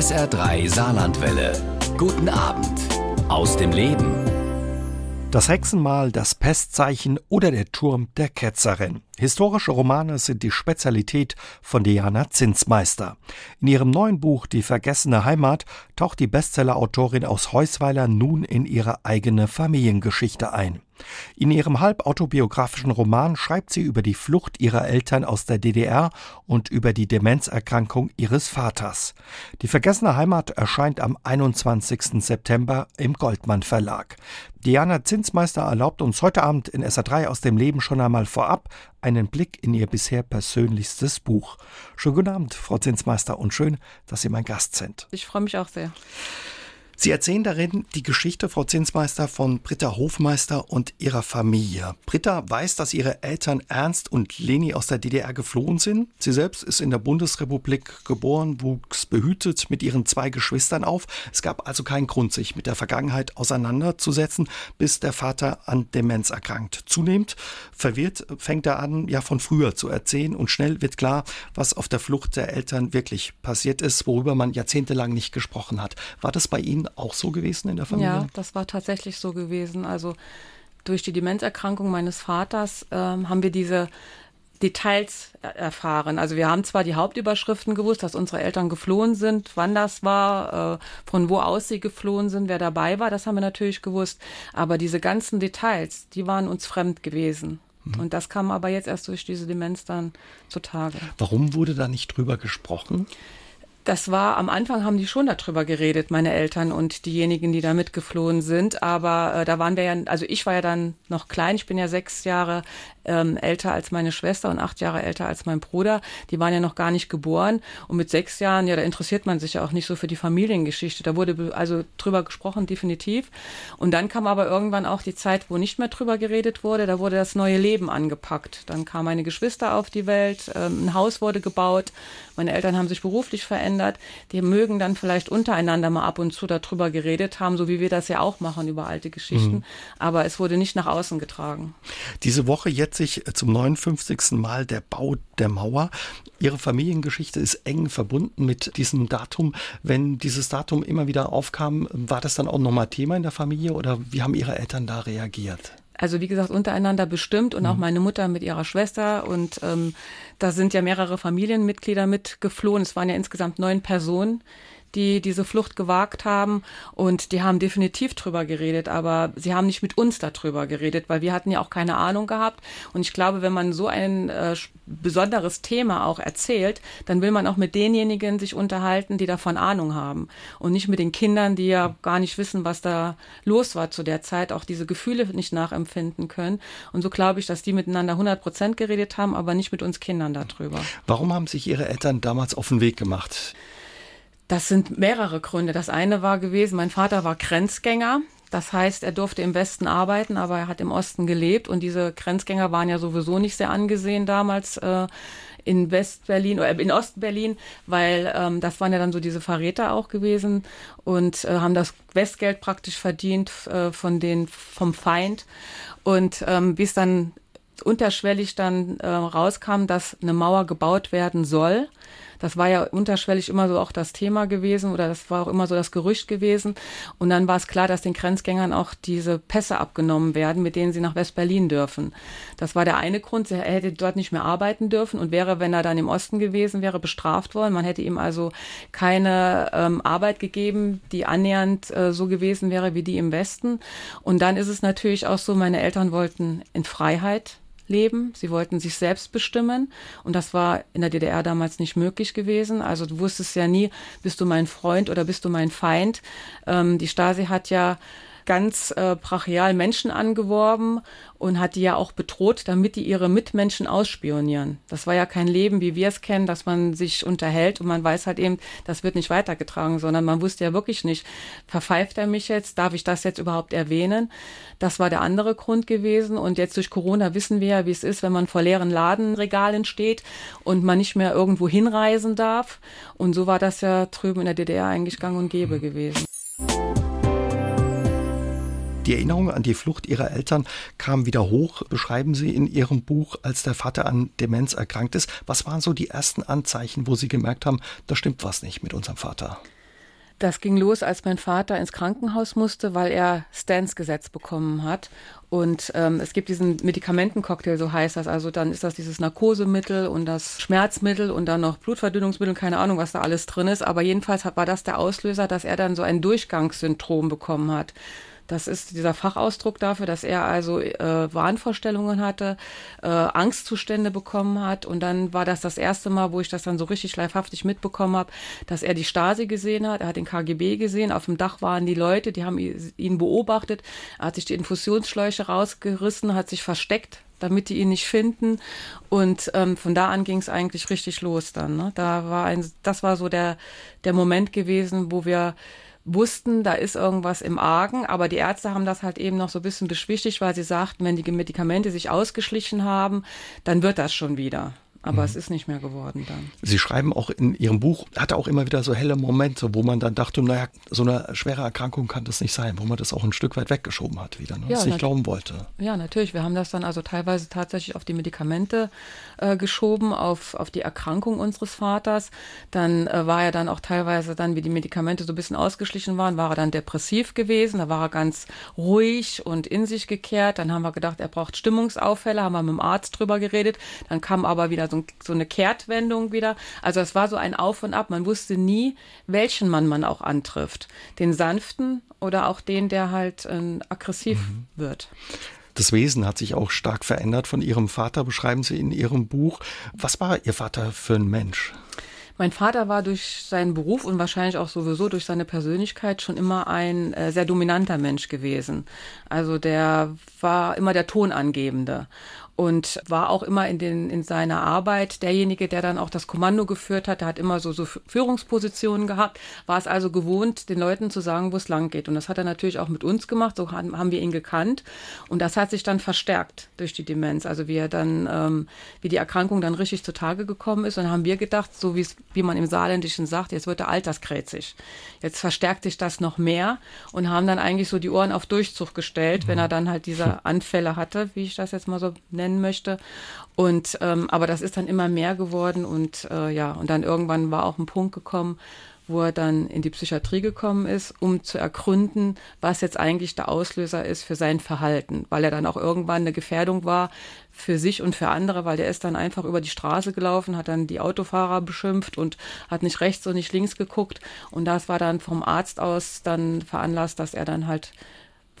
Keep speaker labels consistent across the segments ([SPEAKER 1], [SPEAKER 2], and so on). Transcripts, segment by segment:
[SPEAKER 1] SR3 Saarlandwelle. Guten Abend aus dem Leben.
[SPEAKER 2] Das Hexenmal, das Pestzeichen oder der Turm der Ketzerin. Historische Romane sind die Spezialität von Diana Zinsmeister. In ihrem neuen Buch Die vergessene Heimat taucht die Bestsellerautorin aus Heusweiler nun in ihre eigene Familiengeschichte ein. In ihrem halbautobiografischen Roman schreibt sie über die Flucht ihrer Eltern aus der DDR und über die Demenzerkrankung ihres Vaters. Die vergessene Heimat erscheint am 21. September im Goldmann Verlag. Diana Zinsmeister erlaubt uns heute Abend in SA3 aus dem Leben schon einmal vorab einen Blick in ihr bisher persönlichstes Buch. Schönen guten Abend, Frau Zinsmeister, und schön, dass Sie mein Gast sind.
[SPEAKER 3] Ich freue mich auch sehr.
[SPEAKER 2] Sie erzählen darin die Geschichte, Frau Zinsmeister, von Britta Hofmeister und ihrer Familie. Britta weiß, dass ihre Eltern Ernst und Leni aus der DDR geflohen sind. Sie selbst ist in der Bundesrepublik geboren, wuchs behütet mit ihren zwei Geschwistern auf. Es gab also keinen Grund, sich mit der Vergangenheit auseinanderzusetzen, bis der Vater an Demenz erkrankt. Zunehmend verwirrt fängt er an, ja von früher zu erzählen und schnell wird klar, was auf der Flucht der Eltern wirklich passiert ist, worüber man jahrzehntelang nicht gesprochen hat. War das bei Ihnen auch so gewesen in der Familie?
[SPEAKER 3] Ja, das war tatsächlich so gewesen. Also durch die Demenzerkrankung meines Vaters ähm, haben wir diese Details erfahren. Also wir haben zwar die Hauptüberschriften gewusst, dass unsere Eltern geflohen sind, wann das war, äh, von wo aus sie geflohen sind, wer dabei war, das haben wir natürlich gewusst. Aber diese ganzen Details, die waren uns fremd gewesen. Mhm. Und das kam aber jetzt erst durch diese Demenz dann zutage.
[SPEAKER 2] Warum wurde da nicht drüber gesprochen?
[SPEAKER 3] Das war am Anfang haben die schon darüber geredet, meine Eltern und diejenigen, die da mitgeflohen sind. Aber äh, da waren wir ja, also ich war ja dann noch klein. Ich bin ja sechs Jahre ähm, älter als meine Schwester und acht Jahre älter als mein Bruder. Die waren ja noch gar nicht geboren. Und mit sechs Jahren, ja, da interessiert man sich ja auch nicht so für die Familiengeschichte. Da wurde also drüber gesprochen, definitiv. Und dann kam aber irgendwann auch die Zeit, wo nicht mehr drüber geredet wurde. Da wurde das neue Leben angepackt. Dann kamen meine Geschwister auf die Welt, ähm, ein Haus wurde gebaut. Meine Eltern haben sich beruflich verändert. Die mögen dann vielleicht untereinander mal ab und zu darüber geredet haben, so wie wir das ja auch machen über alte Geschichten. Mhm. Aber es wurde nicht nach außen getragen.
[SPEAKER 2] Diese Woche jetzt sich zum 59. Mal der Bau der Mauer. Ihre Familiengeschichte ist eng verbunden mit diesem Datum. Wenn dieses Datum immer wieder aufkam, war das dann auch nochmal Thema in der Familie oder wie haben Ihre Eltern da reagiert?
[SPEAKER 3] Also wie gesagt, untereinander bestimmt und auch mhm. meine Mutter mit ihrer Schwester. Und ähm, da sind ja mehrere Familienmitglieder mitgeflohen. Es waren ja insgesamt neun Personen, die diese Flucht gewagt haben und die haben definitiv drüber geredet, aber sie haben nicht mit uns darüber geredet, weil wir hatten ja auch keine Ahnung gehabt und ich glaube, wenn man so ein äh, besonderes Thema auch erzählt, dann will man auch mit denjenigen sich unterhalten, die davon Ahnung haben und nicht mit den Kindern, die ja gar nicht wissen, was da los war zu der Zeit, auch diese Gefühle nicht nachempfinden können und so glaube ich, dass die miteinander 100 Prozent geredet haben, aber nicht mit uns Kindern darüber.
[SPEAKER 2] Warum haben sich Ihre Eltern damals auf den Weg gemacht?
[SPEAKER 3] Das sind mehrere Gründe. Das eine war gewesen, mein Vater war Grenzgänger. Das heißt, er durfte im Westen arbeiten, aber er hat im Osten gelebt und diese Grenzgänger waren ja sowieso nicht sehr angesehen damals äh, in Westberlin oder in Ostberlin, weil ähm, das waren ja dann so diese Verräter auch gewesen und äh, haben das Westgeld praktisch verdient äh, von den vom Feind und ähm, bis dann unterschwellig dann äh, rauskam, dass eine Mauer gebaut werden soll das war ja unterschwellig immer so auch das Thema gewesen oder das war auch immer so das Gerücht gewesen. Und dann war es klar, dass den Grenzgängern auch diese Pässe abgenommen werden, mit denen sie nach West-Berlin dürfen. Das war der eine Grund. Er hätte dort nicht mehr arbeiten dürfen und wäre, wenn er dann im Osten gewesen wäre, bestraft worden. Man hätte ihm also keine ähm, Arbeit gegeben, die annähernd äh, so gewesen wäre wie die im Westen. Und dann ist es natürlich auch so, meine Eltern wollten in Freiheit leben. Sie wollten sich selbst bestimmen. Und das war in der DDR damals nicht möglich gewesen. Also du wusstest ja nie, bist du mein Freund oder bist du mein Feind. Ähm, die Stasi hat ja ganz äh, brachial Menschen angeworben und hat die ja auch bedroht, damit die ihre Mitmenschen ausspionieren. Das war ja kein Leben, wie wir es kennen, dass man sich unterhält und man weiß halt eben, das wird nicht weitergetragen, sondern man wusste ja wirklich nicht, verpfeift er mich jetzt, darf ich das jetzt überhaupt erwähnen? Das war der andere Grund gewesen und jetzt durch Corona wissen wir ja, wie es ist, wenn man vor leeren Ladenregalen steht und man nicht mehr irgendwo hinreisen darf. Und so war das ja drüben in der DDR eigentlich gang und gäbe gewesen.
[SPEAKER 2] Die Erinnerung an die Flucht ihrer Eltern kam wieder hoch, beschreiben Sie in Ihrem Buch, als der Vater an Demenz erkrankt ist. Was waren so die ersten Anzeichen, wo Sie gemerkt haben, da stimmt was nicht mit unserem Vater?
[SPEAKER 3] Das ging los, als mein Vater ins Krankenhaus musste, weil er Stans Gesetz bekommen hat. Und ähm, es gibt diesen Medikamentencocktail, so heißt das. Also dann ist das dieses Narkosemittel und das Schmerzmittel und dann noch Blutverdünnungsmittel, keine Ahnung, was da alles drin ist. Aber jedenfalls war das der Auslöser, dass er dann so ein Durchgangssyndrom bekommen hat. Das ist dieser Fachausdruck dafür, dass er also äh, Wahnvorstellungen hatte, äh, Angstzustände bekommen hat. Und dann war das das erste Mal, wo ich das dann so richtig leibhaftig mitbekommen habe, dass er die Stasi gesehen hat. Er hat den KGB gesehen. Auf dem Dach waren die Leute, die haben ihn beobachtet. Er hat sich die Infusionsschläuche rausgerissen, hat sich versteckt damit die ihn nicht finden. Und ähm, von da an ging es eigentlich richtig los dann. Ne? Da war ein, das war so der, der Moment gewesen, wo wir wussten, da ist irgendwas im Argen, aber die Ärzte haben das halt eben noch so ein bisschen beschwichtigt, weil sie sagten, wenn die Medikamente sich ausgeschlichen haben, dann wird das schon wieder. Aber mhm. es ist nicht mehr geworden dann.
[SPEAKER 2] Sie schreiben auch in Ihrem Buch, hatte auch immer wieder so helle Momente, wo man dann dachte, naja, so eine schwere Erkrankung kann das nicht sein, wo man das auch ein Stück weit weggeschoben hat wieder, ne? ja, nicht glauben wollte.
[SPEAKER 3] Ja, natürlich. Wir haben das dann also teilweise tatsächlich auf die Medikamente äh, geschoben, auf, auf die Erkrankung unseres Vaters. Dann äh, war er dann auch teilweise dann, wie die Medikamente so ein bisschen ausgeschlichen waren, war er dann depressiv gewesen. Da war er ganz ruhig und in sich gekehrt. Dann haben wir gedacht, er braucht Stimmungsauffälle, haben wir mit dem Arzt drüber geredet. Dann kam aber wieder so, so eine Kehrtwendung wieder. Also es war so ein Auf und Ab. Man wusste nie, welchen Mann man auch antrifft. Den sanften oder auch den, der halt äh, aggressiv mhm. wird.
[SPEAKER 2] Das Wesen hat sich auch stark verändert von Ihrem Vater, beschreiben Sie in Ihrem Buch. Was war Ihr Vater für ein Mensch?
[SPEAKER 3] Mein Vater war durch seinen Beruf und wahrscheinlich auch sowieso durch seine Persönlichkeit schon immer ein äh, sehr dominanter Mensch gewesen. Also der war immer der Tonangebende und war auch immer in, den, in seiner Arbeit derjenige, der dann auch das Kommando geführt hat. Der hat immer so, so Führungspositionen gehabt, war es also gewohnt, den Leuten zu sagen, wo es lang geht. Und das hat er natürlich auch mit uns gemacht, so haben, haben wir ihn gekannt. Und das hat sich dann verstärkt durch die Demenz. Also wie er dann, ähm, wie die Erkrankung dann richtig zutage gekommen ist. Und haben wir gedacht, so wie man im Saarländischen sagt, jetzt wird er alterskrätzig. Jetzt verstärkt sich das noch mehr und haben dann eigentlich so die Ohren auf Durchzug gestellt, wenn er dann halt diese Anfälle hatte, wie ich das jetzt mal so nenne nennen möchte. Und ähm, aber das ist dann immer mehr geworden und äh, ja, und dann irgendwann war auch ein Punkt gekommen, wo er dann in die Psychiatrie gekommen ist, um zu ergründen, was jetzt eigentlich der Auslöser ist für sein Verhalten, weil er dann auch irgendwann eine Gefährdung war für sich und für andere, weil der ist dann einfach über die Straße gelaufen, hat dann die Autofahrer beschimpft und hat nicht rechts und nicht links geguckt und das war dann vom Arzt aus dann veranlasst, dass er dann halt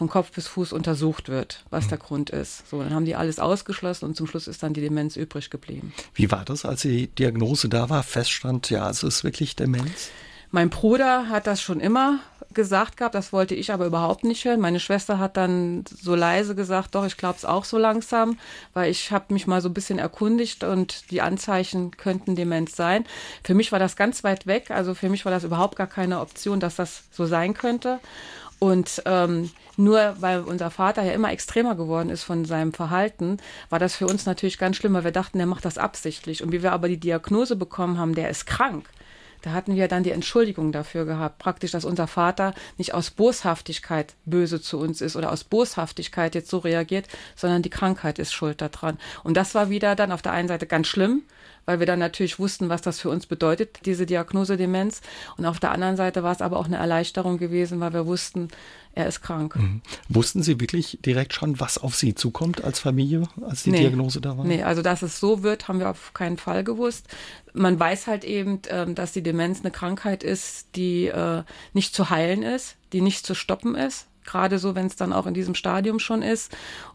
[SPEAKER 3] von Kopf bis Fuß untersucht wird, was der Grund ist. So, dann haben die alles ausgeschlossen und zum Schluss ist dann die Demenz übrig geblieben.
[SPEAKER 2] Wie war das, als die Diagnose da war, feststand, ja, es ist wirklich Demenz?
[SPEAKER 3] Mein Bruder hat das schon immer gesagt gehabt, das wollte ich aber überhaupt nicht hören. Meine Schwester hat dann so leise gesagt, doch, ich glaube es auch so langsam, weil ich habe mich mal so ein bisschen erkundigt und die Anzeichen könnten Demenz sein. Für mich war das ganz weit weg, also für mich war das überhaupt gar keine Option, dass das so sein könnte. Und ähm, nur weil unser Vater ja immer extremer geworden ist von seinem Verhalten, war das für uns natürlich ganz schlimm, weil wir dachten, der macht das absichtlich. Und wie wir aber die Diagnose bekommen haben, der ist krank, da hatten wir dann die Entschuldigung dafür gehabt, praktisch, dass unser Vater nicht aus Boshaftigkeit böse zu uns ist oder aus Boshaftigkeit jetzt so reagiert, sondern die Krankheit ist schuld daran. Und das war wieder dann auf der einen Seite ganz schlimm, weil wir dann natürlich wussten, was das für uns bedeutet, diese Diagnose Demenz. Und auf der anderen Seite war es aber auch eine Erleichterung gewesen, weil wir wussten, er ist krank. Mhm.
[SPEAKER 2] Wussten Sie wirklich direkt schon, was auf Sie zukommt als Familie, als die nee, Diagnose da war?
[SPEAKER 3] Nee, also dass es so wird, haben wir auf keinen Fall gewusst. Man weiß halt eben, ähm, dass die Demenz eine Krankheit ist, die äh, nicht zu heilen ist, die nicht zu stoppen ist. Gerade so, wenn es dann auch in diesem Stadium schon ist.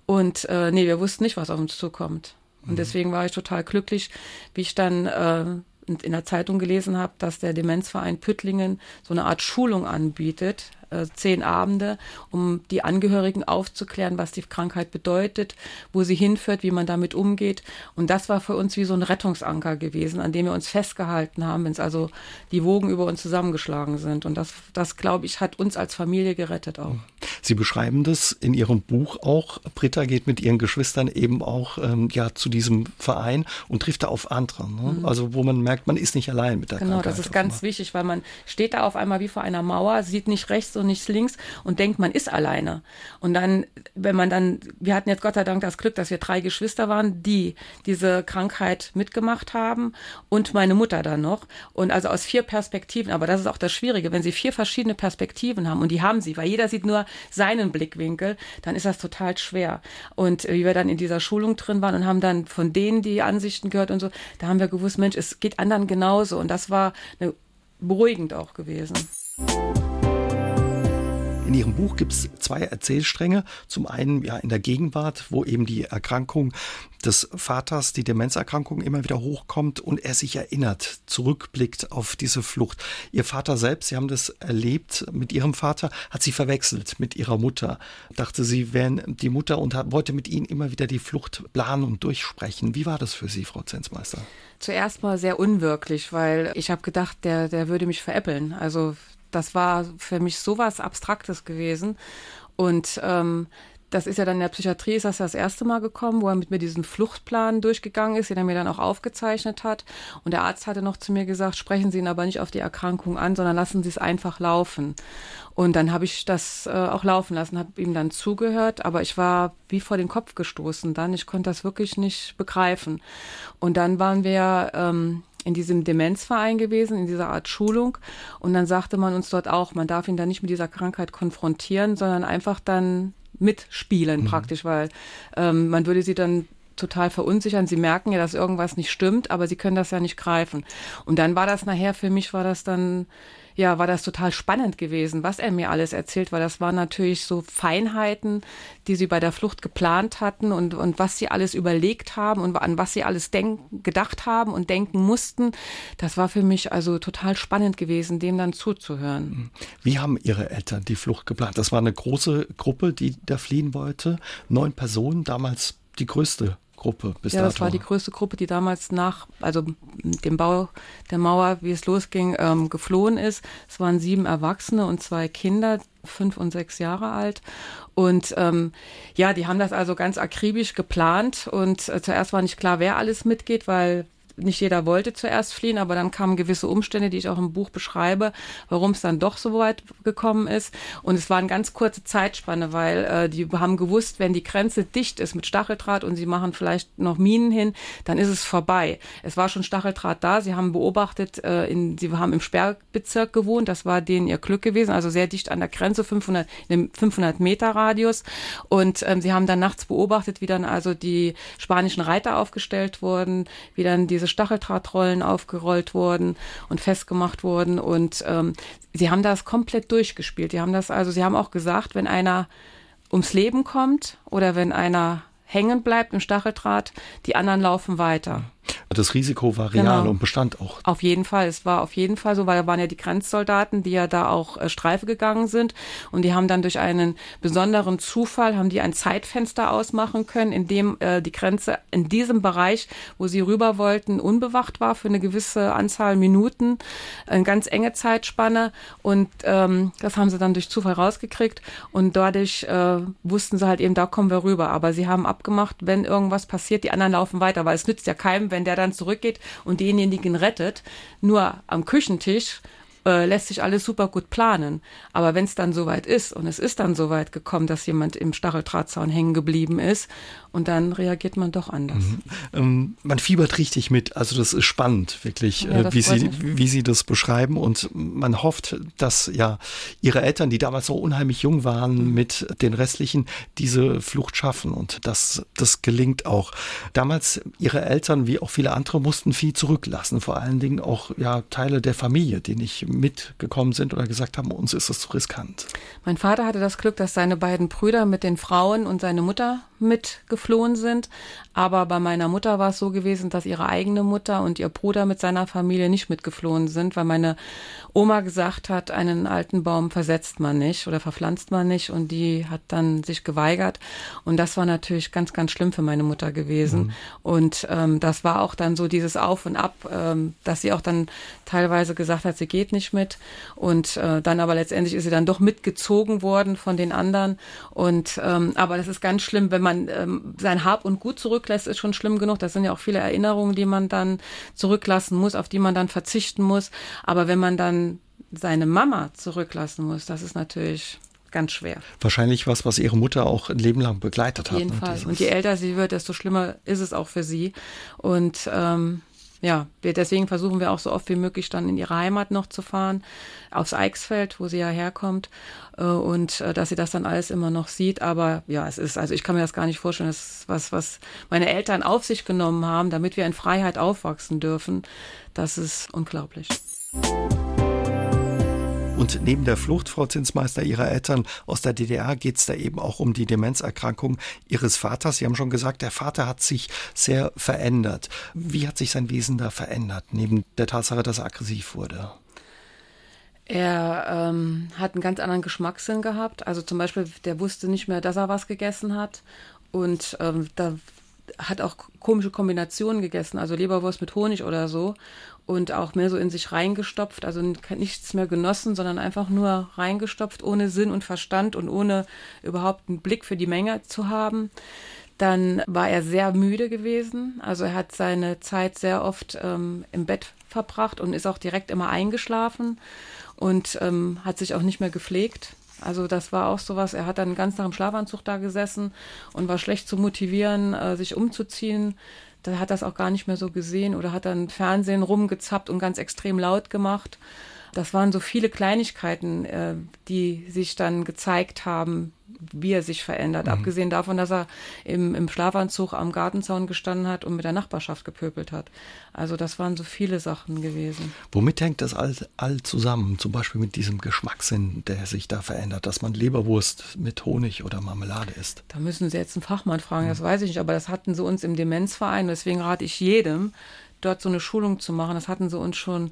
[SPEAKER 3] Und äh, nee, wir wussten nicht, was auf uns zukommt. Und mhm. deswegen war ich total glücklich, wie ich dann äh, in der Zeitung gelesen habe, dass der Demenzverein Püttlingen so eine Art Schulung anbietet, äh, zehn Abende, um die Angehörigen aufzuklären, was die Krankheit bedeutet, wo sie hinführt, wie man damit umgeht. Und das war für uns wie so ein Rettungsanker gewesen, an dem wir uns festgehalten haben, wenn es also die Wogen über uns zusammengeschlagen sind. Und das, das glaube ich, hat uns als Familie gerettet auch.
[SPEAKER 2] Sie beschreiben das in Ihrem Buch auch. Britta geht mit ihren Geschwistern eben auch ähm, ja zu diesem Verein und trifft da auf andere. Ne? Mhm. Also wo man merkt, man ist nicht allein mit der
[SPEAKER 3] genau,
[SPEAKER 2] Krankheit.
[SPEAKER 3] Genau, das ist ganz wichtig, weil man steht da auf einmal wie vor einer Mauer, sieht nicht rechts und nicht links und denkt, man ist alleine. Und dann, wenn man dann, wir hatten jetzt Gott sei Dank das Glück, dass wir drei Geschwister waren, die diese Krankheit mitgemacht haben und meine Mutter dann noch. Und also aus vier Perspektiven, aber das ist auch das Schwierige, wenn sie vier verschiedene Perspektiven haben und die haben sie, weil jeder sieht nur seinen Blickwinkel, dann ist das total schwer. Und äh, wie wir dann in dieser Schulung drin waren und haben dann von denen die Ansichten gehört und so, da haben wir gewusst, Mensch, es geht anderen genauso. Und das war eine, beruhigend auch gewesen.
[SPEAKER 2] In Ihrem Buch gibt es zwei Erzählstränge. Zum einen ja in der Gegenwart, wo eben die Erkrankung des Vaters, die Demenzerkrankung immer wieder hochkommt und er sich erinnert, zurückblickt auf diese Flucht. Ihr Vater selbst, Sie haben das erlebt mit Ihrem Vater, hat sie verwechselt mit ihrer Mutter. Dachte, sie wären die Mutter und hat, wollte mit Ihnen immer wieder die Flucht planen und durchsprechen. Wie war das für Sie, Frau Zenzmeister?
[SPEAKER 3] Zuerst mal sehr unwirklich, weil ich habe gedacht, der, der würde mich veräppeln. Also das war für mich sowas Abstraktes gewesen. Und ähm, das ist ja dann in der Psychiatrie, ist das das erste Mal gekommen, wo er mit mir diesen Fluchtplan durchgegangen ist, den er mir dann auch aufgezeichnet hat. Und der Arzt hatte noch zu mir gesagt, sprechen Sie ihn aber nicht auf die Erkrankung an, sondern lassen Sie es einfach laufen. Und dann habe ich das äh, auch laufen lassen, habe ihm dann zugehört, aber ich war wie vor den Kopf gestoßen dann. Ich konnte das wirklich nicht begreifen. Und dann waren wir ähm, in diesem Demenzverein gewesen, in dieser Art Schulung. Und dann sagte man uns dort auch, man darf ihn dann nicht mit dieser Krankheit konfrontieren, sondern einfach dann mitspielen mhm. praktisch, weil ähm, man würde sie dann total verunsichern. Sie merken ja, dass irgendwas nicht stimmt, aber sie können das ja nicht greifen. Und dann war das nachher, für mich war das dann ja, war das total spannend gewesen, was er mir alles erzählt, weil das waren natürlich so Feinheiten, die sie bei der Flucht geplant hatten und, und was sie alles überlegt haben und an was sie alles denk, gedacht haben und denken mussten. Das war für mich also total spannend gewesen, dem dann zuzuhören.
[SPEAKER 2] Wie haben Ihre Eltern die Flucht geplant? Das war eine große Gruppe, die da fliehen wollte. Neun Personen, damals die größte Gruppe
[SPEAKER 3] bis ja, dato. das war die größte Gruppe, die damals nach, also dem Bau der Mauer, wie es losging, ähm, geflohen ist. Es waren sieben Erwachsene und zwei Kinder, fünf und sechs Jahre alt. Und ähm, ja, die haben das also ganz akribisch geplant. Und äh, zuerst war nicht klar, wer alles mitgeht, weil nicht jeder wollte zuerst fliehen, aber dann kamen gewisse Umstände, die ich auch im Buch beschreibe, warum es dann doch so weit gekommen ist. Und es war eine ganz kurze Zeitspanne, weil äh, die haben gewusst, wenn die Grenze dicht ist mit Stacheldraht und sie machen vielleicht noch Minen hin, dann ist es vorbei. Es war schon Stacheldraht da. Sie haben beobachtet, äh, in, sie haben im Sperrbezirk gewohnt. Das war denen ihr Glück gewesen, also sehr dicht an der Grenze, 500, in einem 500 Meter Radius. Und ähm, sie haben dann nachts beobachtet, wie dann also die spanischen Reiter aufgestellt wurden, wie dann diese diese Stacheldrahtrollen aufgerollt wurden und festgemacht wurden. Und ähm, sie haben das komplett durchgespielt. Die haben das, also sie haben auch gesagt, wenn einer ums Leben kommt oder wenn einer hängen bleibt im Stacheldraht, die anderen laufen weiter.
[SPEAKER 2] Das Risiko war real genau. und bestand auch.
[SPEAKER 3] Auf jeden Fall. Es war auf jeden Fall so, weil da waren ja die Grenzsoldaten, die ja da auch äh, Streife gegangen sind. Und die haben dann durch einen besonderen Zufall, haben die ein Zeitfenster ausmachen können, in dem äh, die Grenze in diesem Bereich, wo sie rüber wollten, unbewacht war für eine gewisse Anzahl Minuten. Eine ganz enge Zeitspanne. Und ähm, das haben sie dann durch Zufall rausgekriegt. Und dadurch äh, wussten sie halt eben, da kommen wir rüber. Aber sie haben abgemacht, wenn irgendwas passiert, die anderen laufen weiter, weil es nützt ja keinem, wenn der dann zurückgeht und denjenigen rettet. Nur am Küchentisch äh, lässt sich alles super gut planen. Aber wenn es dann soweit ist und es ist dann soweit gekommen, dass jemand im Stacheldrahtzaun hängen geblieben ist und dann reagiert man doch anders. Mhm.
[SPEAKER 2] Ähm, man fiebert richtig mit. Also das ist spannend, wirklich, ja, äh, wie, Sie, wie Sie das beschreiben. Und man hofft, dass ja Ihre Eltern, die damals so unheimlich jung waren, mhm. mit den restlichen diese Flucht schaffen. Und das, das gelingt auch. Damals Ihre Eltern, wie auch viele andere, mussten viel zurücklassen. Vor allen Dingen auch ja Teile der Familie, die nicht mitgekommen sind oder gesagt haben, uns ist das zu riskant.
[SPEAKER 3] Mein Vater hatte das Glück, dass seine beiden Brüder mit den Frauen und seine Mutter mitgeflohen sind. Aber bei meiner Mutter war es so gewesen, dass ihre eigene Mutter und ihr Bruder mit seiner Familie nicht mitgeflohen sind, weil meine Oma gesagt hat, einen alten Baum versetzt man nicht oder verpflanzt man nicht. Und die hat dann sich geweigert. Und das war natürlich ganz, ganz schlimm für meine Mutter gewesen. Mhm. und ähm, das war auch dann so dieses Auf und Ab, ähm, dass sie auch dann teilweise gesagt hat, sie geht nicht mit. Und äh, dann aber letztendlich ist sie dann doch mitgezogen worden von den anderen. Und ähm, aber das ist ganz schlimm, wenn man ähm, sein Hab und Gut zurücklässt, ist schon schlimm genug. Das sind ja auch viele Erinnerungen, die man dann zurücklassen muss, auf die man dann verzichten muss. Aber wenn man dann seine Mama zurücklassen muss, das ist natürlich ganz schwer.
[SPEAKER 2] Wahrscheinlich was, was ihre Mutter auch ein Leben lang begleitet hat.
[SPEAKER 3] Auf jeden ne? Fall. Und je älter sie wird, desto schlimmer ist es auch für sie. Und ähm, ja, wir, deswegen versuchen wir auch so oft wie möglich dann in ihre Heimat noch zu fahren, aufs Eichsfeld, wo sie ja herkommt, äh, und äh, dass sie das dann alles immer noch sieht. Aber ja, es ist, also ich kann mir das gar nicht vorstellen, das ist was, was meine Eltern auf sich genommen haben, damit wir in Freiheit aufwachsen dürfen. Das ist unglaublich.
[SPEAKER 2] Und neben der Flucht, Frau Zinsmeister, Ihrer Eltern aus der DDR geht es da eben auch um die Demenzerkrankung Ihres Vaters. Sie haben schon gesagt, der Vater hat sich sehr verändert. Wie hat sich sein Wesen da verändert, neben der Tatsache, dass er aggressiv wurde?
[SPEAKER 3] Er ähm, hat einen ganz anderen Geschmackssinn gehabt. Also zum Beispiel, der wusste nicht mehr, dass er was gegessen hat. Und ähm, da hat auch komische Kombinationen gegessen, also Leberwurst mit Honig oder so und auch mehr so in sich reingestopft, also nichts mehr genossen, sondern einfach nur reingestopft, ohne Sinn und Verstand und ohne überhaupt einen Blick für die Menge zu haben. Dann war er sehr müde gewesen, also er hat seine Zeit sehr oft ähm, im Bett verbracht und ist auch direkt immer eingeschlafen und ähm, hat sich auch nicht mehr gepflegt. Also das war auch sowas, er hat dann ganz nach dem Schlafanzug da gesessen und war schlecht zu motivieren, äh, sich umzuziehen. Da hat das auch gar nicht mehr so gesehen oder hat dann Fernsehen rumgezappt und ganz extrem laut gemacht. Das waren so viele Kleinigkeiten, äh, die sich dann gezeigt haben, wie er sich verändert. Mhm. Abgesehen davon, dass er im, im Schlafanzug am Gartenzaun gestanden hat und mit der Nachbarschaft gepöbelt hat. Also das waren so viele Sachen gewesen.
[SPEAKER 2] Womit hängt das all, all zusammen? Zum Beispiel mit diesem Geschmackssinn, der sich da verändert, dass man Leberwurst mit Honig oder Marmelade isst?
[SPEAKER 3] Da müssen Sie jetzt einen Fachmann fragen, mhm. das weiß ich nicht, aber das hatten sie uns im Demenzverein. Deswegen rate ich jedem, dort so eine Schulung zu machen. Das hatten sie uns schon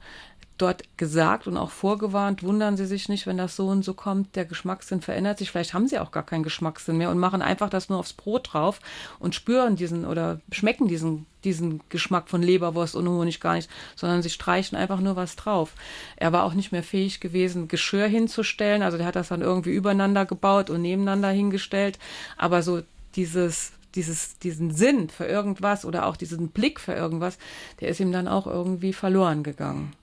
[SPEAKER 3] dort gesagt und auch vorgewarnt, wundern Sie sich nicht, wenn das so und so kommt, der Geschmackssinn verändert sich. Vielleicht haben Sie auch gar keinen Geschmackssinn mehr und machen einfach das nur aufs Brot drauf und spüren diesen oder schmecken diesen, diesen Geschmack von Leberwurst und Honig gar nicht, sondern sie streichen einfach nur was drauf. Er war auch nicht mehr fähig gewesen, Geschirr hinzustellen. Also der hat das dann irgendwie übereinander gebaut und nebeneinander hingestellt. Aber so dieses dieses, diesen Sinn für irgendwas oder auch diesen Blick für irgendwas, der ist ihm dann auch irgendwie verloren gegangen.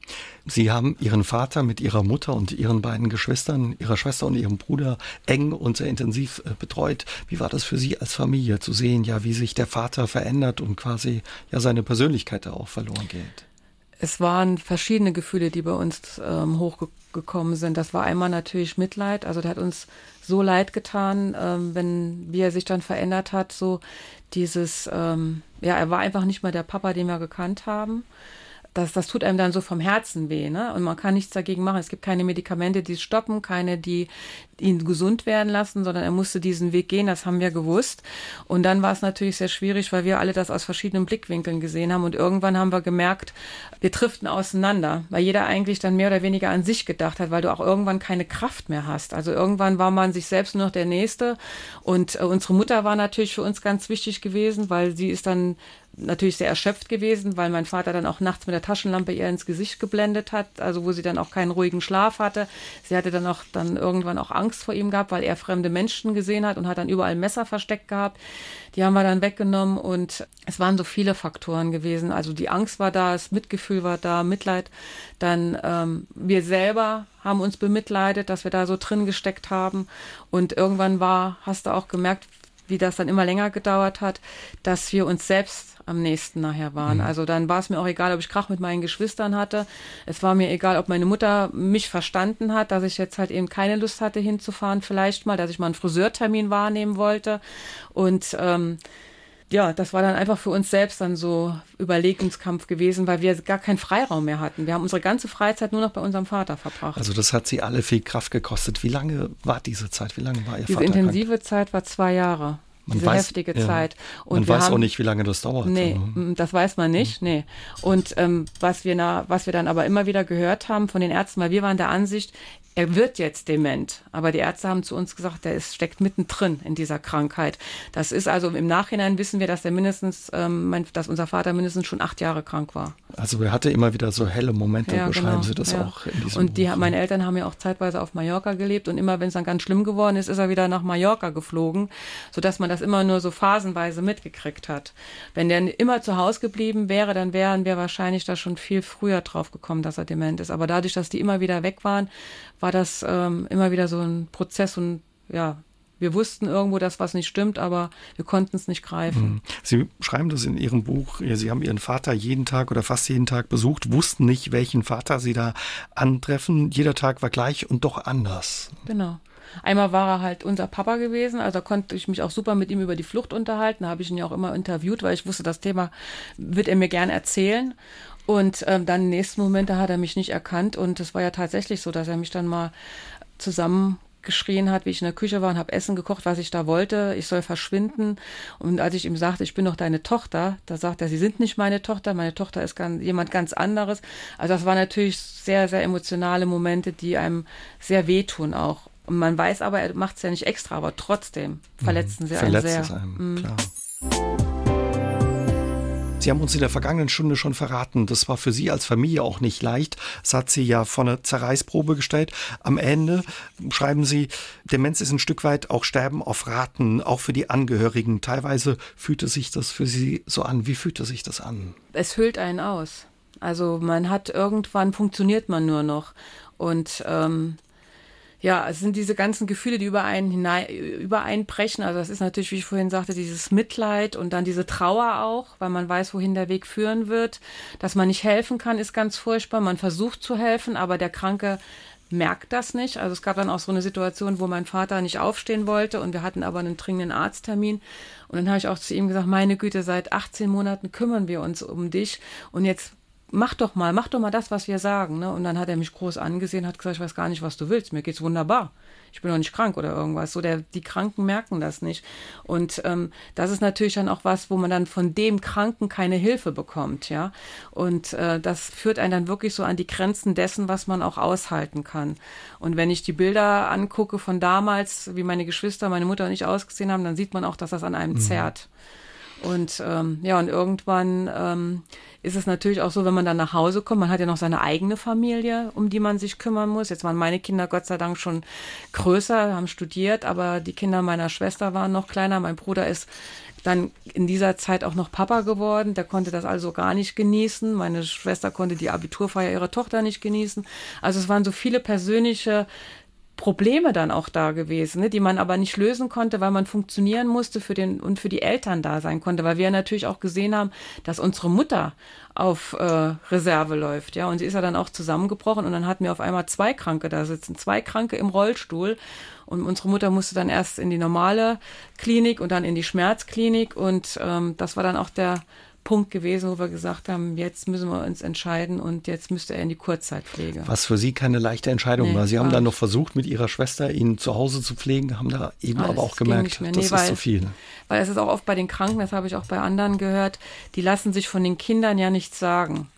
[SPEAKER 2] Sie haben Ihren Vater mit Ihrer Mutter und Ihren beiden Geschwistern, Ihrer Schwester und Ihrem Bruder eng und sehr intensiv äh, betreut. Wie war das für Sie als Familie zu sehen, ja, wie sich der Vater verändert und quasi ja seine Persönlichkeit da auch verloren geht?
[SPEAKER 3] Es waren verschiedene Gefühle, die bei uns ähm, hochgekommen sind. Das war einmal natürlich Mitleid. Also der hat uns so leid getan, ähm, wenn wie er sich dann verändert hat. So dieses, ähm, ja, er war einfach nicht mehr der Papa, den wir gekannt haben das, das tut einem dann so vom Herzen weh, ne? Und man kann nichts dagegen machen. Es gibt keine Medikamente, die es stoppen, keine, die ihn gesund werden lassen, sondern er musste diesen Weg gehen, das haben wir gewusst. Und dann war es natürlich sehr schwierig, weil wir alle das aus verschiedenen Blickwinkeln gesehen haben. Und irgendwann haben wir gemerkt, wir driften auseinander, weil jeder eigentlich dann mehr oder weniger an sich gedacht hat, weil du auch irgendwann keine Kraft mehr hast. Also irgendwann war man sich selbst nur noch der Nächste. Und äh, unsere Mutter war natürlich für uns ganz wichtig gewesen, weil sie ist dann natürlich sehr erschöpft gewesen, weil mein Vater dann auch nachts mit der Taschenlampe ihr ins Gesicht geblendet hat, also wo sie dann auch keinen ruhigen Schlaf hatte. Sie hatte dann auch dann irgendwann auch Angst vor ihm gehabt, weil er fremde Menschen gesehen hat und hat dann überall Messer versteckt gehabt. Die haben wir dann weggenommen und es waren so viele Faktoren gewesen. Also die Angst war da, das Mitgefühl war da, Mitleid. Dann ähm, wir selber haben uns bemitleidet, dass wir da so drin gesteckt haben. Und irgendwann war, hast du auch gemerkt, wie das dann immer länger gedauert hat, dass wir uns selbst am nächsten nachher waren. Mhm. Also dann war es mir auch egal, ob ich Krach mit meinen Geschwistern hatte. Es war mir egal, ob meine Mutter mich verstanden hat, dass ich jetzt halt eben keine Lust hatte hinzufahren, vielleicht mal, dass ich mal einen Friseurtermin wahrnehmen wollte. Und ähm, ja, das war dann einfach für uns selbst dann so Überlegungskampf gewesen, weil wir gar keinen Freiraum mehr hatten. Wir haben unsere ganze Freizeit nur noch bei unserem Vater verbracht.
[SPEAKER 2] Also das hat Sie alle viel Kraft gekostet. Wie lange war diese Zeit? Wie lange war Ihr
[SPEAKER 3] diese
[SPEAKER 2] Vater
[SPEAKER 3] Diese intensive krank? Zeit war zwei Jahre. Man diese weiß, heftige ja. Zeit.
[SPEAKER 2] Und man weiß haben, auch nicht, wie lange das dauert.
[SPEAKER 3] Nee, ne? das weiß man nicht, nee. Und ähm, was, wir na, was wir dann aber immer wieder gehört haben von den Ärzten, weil wir waren der Ansicht, er wird jetzt dement. Aber die Ärzte haben zu uns gesagt, der ist, steckt mittendrin in dieser Krankheit. Das ist also im Nachhinein wissen wir, dass er mindestens, ähm, mein, dass unser Vater mindestens schon acht Jahre krank war.
[SPEAKER 2] Also er hatte immer wieder so helle Momente, ja, beschreiben genau, Sie das ja. auch in
[SPEAKER 3] diesem Und die, Buch. meine Eltern haben ja auch zeitweise auf Mallorca gelebt und immer, wenn es dann ganz schlimm geworden ist, ist er wieder nach Mallorca geflogen, sodass man das immer nur so phasenweise mitgekriegt hat. Wenn der immer zu Hause geblieben wäre, dann wären wir wahrscheinlich da schon viel früher drauf gekommen, dass er dement ist. Aber dadurch, dass die immer wieder weg waren, war das ähm, immer wieder so ein Prozess und ja, wir wussten irgendwo, dass was nicht stimmt, aber wir konnten es nicht greifen. Mhm.
[SPEAKER 2] Sie schreiben das in Ihrem Buch. Sie haben Ihren Vater jeden Tag oder fast jeden Tag besucht, wussten nicht, welchen Vater Sie da antreffen. Jeder Tag war gleich und doch anders.
[SPEAKER 3] Genau. Einmal war er halt unser Papa gewesen, also konnte ich mich auch super mit ihm über die Flucht unterhalten. Da habe ich ihn ja auch immer interviewt, weil ich wusste, das Thema wird er mir gern erzählen. Und ähm, dann im nächsten Moment, da hat er mich nicht erkannt. Und es war ja tatsächlich so, dass er mich dann mal zusammengeschrien hat, wie ich in der Küche war und habe Essen gekocht, was ich da wollte. Ich soll verschwinden. Und als ich ihm sagte, ich bin doch deine Tochter, da sagt er, Sie sind nicht meine Tochter, meine Tochter ist ganz, jemand ganz anderes. Also das waren natürlich sehr, sehr emotionale Momente, die einem sehr wehtun auch. Und man weiß aber, er macht es ja nicht extra, aber trotzdem verletzen sie
[SPEAKER 2] Verletzt
[SPEAKER 3] einen sehr.
[SPEAKER 2] Es einem, mhm. klar. Sie haben uns in der vergangenen Stunde schon verraten, das war für Sie als Familie auch nicht leicht. Das hat Sie ja vor eine Zerreißprobe gestellt. Am Ende schreiben Sie, Demenz ist ein Stück weit auch Sterben auf Raten, auch für die Angehörigen. Teilweise fühlte sich das für Sie so an. Wie fühlte sich das an?
[SPEAKER 3] Es hüllt einen aus. Also man hat irgendwann funktioniert man nur noch. Und ähm, ja, es sind diese ganzen Gefühle, die über einen hinein, übereinbrechen. Also das ist natürlich, wie ich vorhin sagte, dieses Mitleid und dann diese Trauer auch, weil man weiß, wohin der Weg führen wird. Dass man nicht helfen kann, ist ganz furchtbar. Man versucht zu helfen, aber der Kranke merkt das nicht. Also es gab dann auch so eine Situation, wo mein Vater nicht aufstehen wollte und wir hatten aber einen dringenden Arzttermin. Und dann habe ich auch zu ihm gesagt, meine Güte, seit 18 Monaten kümmern wir uns um dich und jetzt mach doch mal, mach doch mal das, was wir sagen. Ne? Und dann hat er mich groß angesehen, hat gesagt, ich weiß gar nicht, was du willst, mir geht's wunderbar. Ich bin doch nicht krank oder irgendwas. So, der, die Kranken merken das nicht. Und ähm, das ist natürlich dann auch was, wo man dann von dem Kranken keine Hilfe bekommt, ja. Und äh, das führt einen dann wirklich so an die Grenzen dessen, was man auch aushalten kann. Und wenn ich die Bilder angucke von damals, wie meine Geschwister, meine Mutter und ich ausgesehen haben, dann sieht man auch, dass das an einem mhm. zerrt. Und ähm, ja, und irgendwann ähm, ist es natürlich auch so, wenn man dann nach Hause kommt, man hat ja noch seine eigene Familie, um die man sich kümmern muss. Jetzt waren meine Kinder Gott sei Dank schon größer, haben studiert, aber die Kinder meiner Schwester waren noch kleiner. Mein Bruder ist dann in dieser Zeit auch noch Papa geworden. Der konnte das also gar nicht genießen. Meine Schwester konnte die Abiturfeier ihrer Tochter nicht genießen. Also es waren so viele persönliche Probleme dann auch da gewesen, ne, die man aber nicht lösen konnte, weil man funktionieren musste für den und für die Eltern da sein konnte, weil wir natürlich auch gesehen haben, dass unsere Mutter auf äh, Reserve läuft, ja, und sie ist ja dann auch zusammengebrochen und dann hatten wir auf einmal zwei Kranke da sitzen, zwei Kranke im Rollstuhl und unsere Mutter musste dann erst in die normale Klinik und dann in die Schmerzklinik und ähm, das war dann auch der Punkt gewesen, wo wir gesagt haben, jetzt müssen wir uns entscheiden und jetzt müsste er in die Kurzzeitpflege.
[SPEAKER 2] Was für Sie keine leichte Entscheidung nee, war. Sie haben dann noch versucht, mit Ihrer Schwester ihn zu Hause zu pflegen, haben da eben Alles aber auch gemerkt, nee, das weil, ist zu viel.
[SPEAKER 3] Weil es ist auch oft bei den Kranken, das habe ich auch bei anderen gehört, die lassen sich von den Kindern ja nichts sagen.